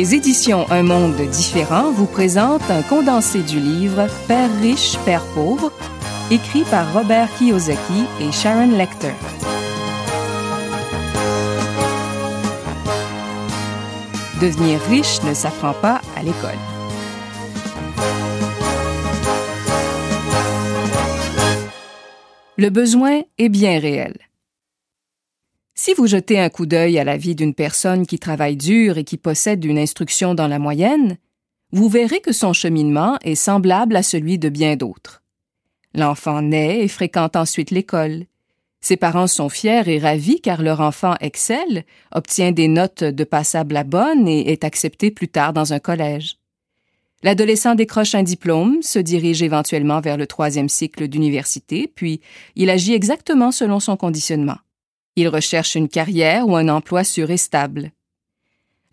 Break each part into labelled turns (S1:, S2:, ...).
S1: Les éditions Un monde différent vous présentent un condensé du livre Père riche, Père pauvre, écrit par Robert Kiyosaki et Sharon Lecter. Devenir riche ne s'apprend pas à l'école. Le besoin est bien réel. Si vous jetez un coup d'œil à la vie d'une personne qui travaille dur et qui possède une instruction dans la moyenne, vous verrez que son cheminement est semblable à celui de bien d'autres. L'enfant naît et fréquente ensuite l'école. Ses parents sont fiers et ravis car leur enfant excelle, obtient des notes de passable à bonne et est accepté plus tard dans un collège. L'adolescent décroche un diplôme, se dirige éventuellement vers le troisième cycle d'université, puis il agit exactement selon son conditionnement. Il recherche une carrière ou un emploi sûr et stable.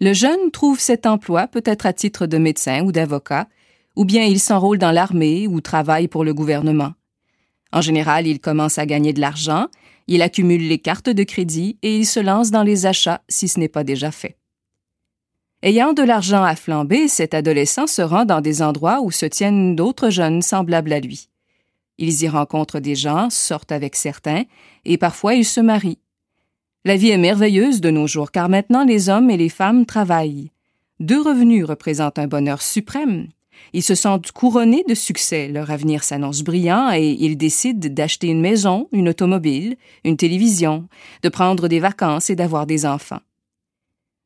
S1: Le jeune trouve cet emploi peut-être à titre de médecin ou d'avocat, ou bien il s'enrôle dans l'armée ou travaille pour le gouvernement. En général, il commence à gagner de l'argent, il accumule les cartes de crédit et il se lance dans les achats si ce n'est pas déjà fait. Ayant de l'argent à flamber, cet adolescent se rend dans des endroits où se tiennent d'autres jeunes semblables à lui. Ils y rencontrent des gens, sortent avec certains, et parfois ils se marient. La vie est merveilleuse de nos jours car maintenant les hommes et les femmes travaillent. Deux revenus représentent un bonheur suprême. Ils se sentent couronnés de succès, leur avenir s'annonce brillant et ils décident d'acheter une maison, une automobile, une télévision, de prendre des vacances et d'avoir des enfants.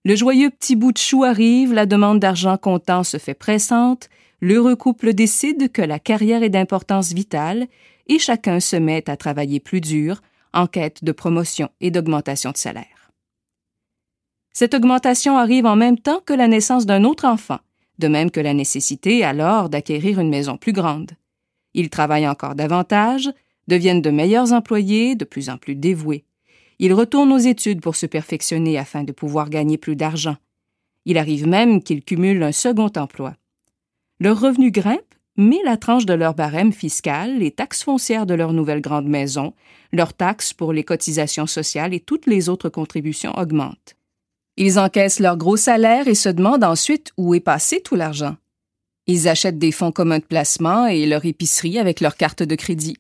S1: Le joyeux petit bout de chou arrive, la demande d'argent comptant se fait pressante, l'heureux couple décide que la carrière est d'importance vitale et chacun se met à travailler plus dur en quête de promotion et d'augmentation de salaire. Cette augmentation arrive en même temps que la naissance d'un autre enfant, de même que la nécessité alors d'acquérir une maison plus grande. Ils travaillent encore davantage, deviennent de meilleurs employés, de plus en plus dévoués. Ils retournent aux études pour se perfectionner afin de pouvoir gagner plus d'argent. Il arrive même qu'ils cumulent un second emploi. Leur revenu grimpe mais la tranche de leur barème fiscal, les taxes foncières de leur nouvelle grande maison, leurs taxes pour les cotisations sociales et toutes les autres contributions augmentent. Ils encaissent leur gros salaire et se demandent ensuite où est passé tout l'argent. Ils achètent des fonds communs de placement et leur épicerie avec leur carte de crédit.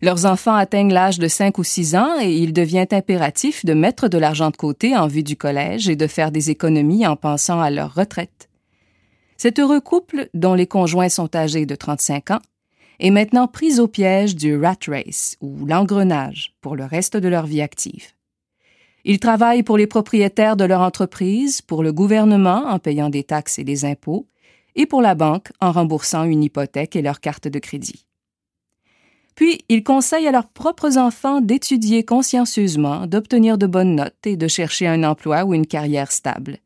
S1: Leurs enfants atteignent l'âge de 5 ou 6 ans et il devient impératif de mettre de l'argent de côté en vue du collège et de faire des économies en pensant à leur retraite. Cet heureux couple, dont les conjoints sont âgés de 35 ans, est maintenant pris au piège du rat race ou l'engrenage pour le reste de leur vie active. Ils travaillent pour les propriétaires de leur entreprise, pour le gouvernement en payant des taxes et des impôts, et pour la banque en remboursant une hypothèque et leur carte de crédit. Puis, ils conseillent à leurs propres enfants d'étudier consciencieusement, d'obtenir de bonnes notes et de chercher un emploi ou une carrière stable.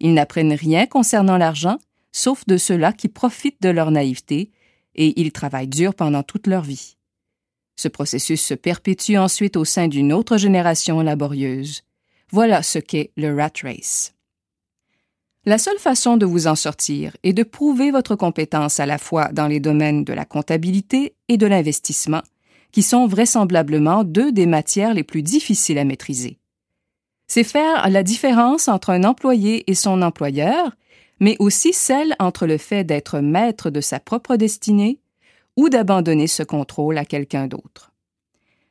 S1: Ils n'apprennent rien concernant l'argent, sauf de ceux-là qui profitent de leur naïveté, et ils travaillent dur pendant toute leur vie. Ce processus se perpétue ensuite au sein d'une autre génération laborieuse. Voilà ce qu'est le rat race. La seule façon de vous en sortir est de prouver votre compétence à la fois dans les domaines de la comptabilité et de l'investissement, qui sont vraisemblablement deux des matières les plus difficiles à maîtriser. C'est faire la différence entre un employé et son employeur mais aussi celle entre le fait d'être maître de sa propre destinée ou d'abandonner ce contrôle à quelqu'un d'autre.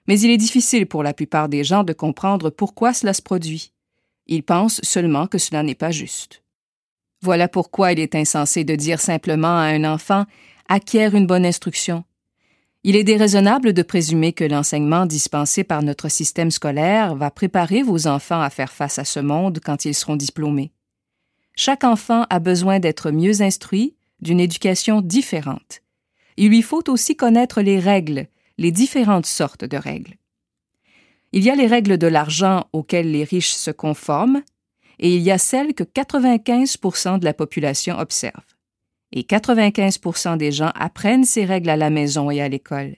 S1: Mais il est difficile pour la plupart des gens de comprendre pourquoi cela se produit. Ils pensent seulement que cela n'est pas juste. Voilà pourquoi il est insensé de dire simplement à un enfant acquiert une bonne instruction. Il est déraisonnable de présumer que l'enseignement dispensé par notre système scolaire va préparer vos enfants à faire face à ce monde quand ils seront diplômés. Chaque enfant a besoin d'être mieux instruit, d'une éducation différente. Il lui faut aussi connaître les règles, les différentes sortes de règles. Il y a les règles de l'argent auxquelles les riches se conforment, et il y a celles que 95% de la population observe. Et 95 des gens apprennent ces règles à la maison et à l'école.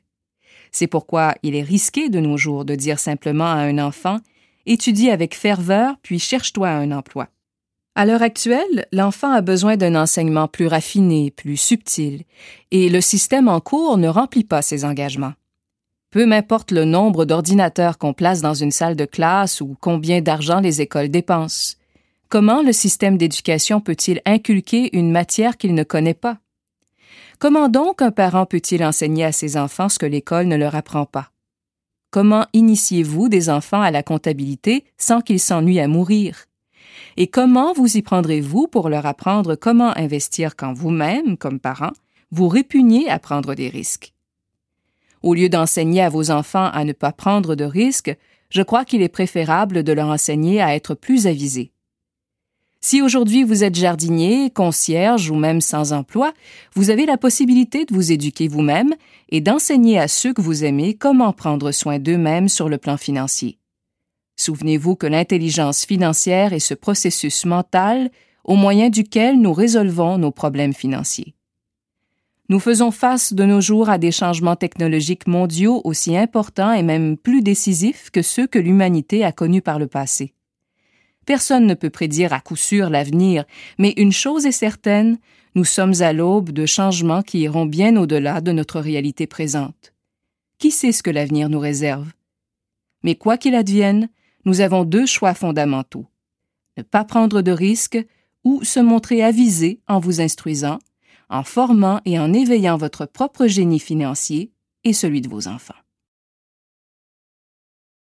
S1: C'est pourquoi il est risqué de nos jours de dire simplement à un enfant Étudie avec ferveur, puis cherche-toi un emploi. À l'heure actuelle, l'enfant a besoin d'un enseignement plus raffiné, plus subtil, et le système en cours ne remplit pas ses engagements. Peu m'importe le nombre d'ordinateurs qu'on place dans une salle de classe ou combien d'argent les écoles dépensent. Comment le système d'éducation peut-il inculquer une matière qu'il ne connaît pas? Comment donc un parent peut-il enseigner à ses enfants ce que l'école ne leur apprend pas? Comment initiez-vous des enfants à la comptabilité sans qu'ils s'ennuient à mourir? Et comment vous y prendrez-vous pour leur apprendre comment investir quand vous-même, comme parent, vous répugnez à prendre des risques? Au lieu d'enseigner à vos enfants à ne pas prendre de risques, je crois qu'il est préférable de leur enseigner à être plus avisés. Si aujourd'hui vous êtes jardinier, concierge ou même sans emploi, vous avez la possibilité de vous éduquer vous-même et d'enseigner à ceux que vous aimez comment prendre soin d'eux-mêmes sur le plan financier. Souvenez-vous que l'intelligence financière est ce processus mental au moyen duquel nous résolvons nos problèmes financiers. Nous faisons face de nos jours à des changements technologiques mondiaux aussi importants et même plus décisifs que ceux que l'humanité a connus par le passé. Personne ne peut prédire à coup sûr l'avenir, mais une chose est certaine, nous sommes à l'aube de changements qui iront bien au-delà de notre réalité présente. Qui sait ce que l'avenir nous réserve? Mais quoi qu'il advienne, nous avons deux choix fondamentaux. Ne pas prendre de risques ou se montrer avisé en vous instruisant, en formant et en éveillant votre propre génie financier et celui de vos enfants.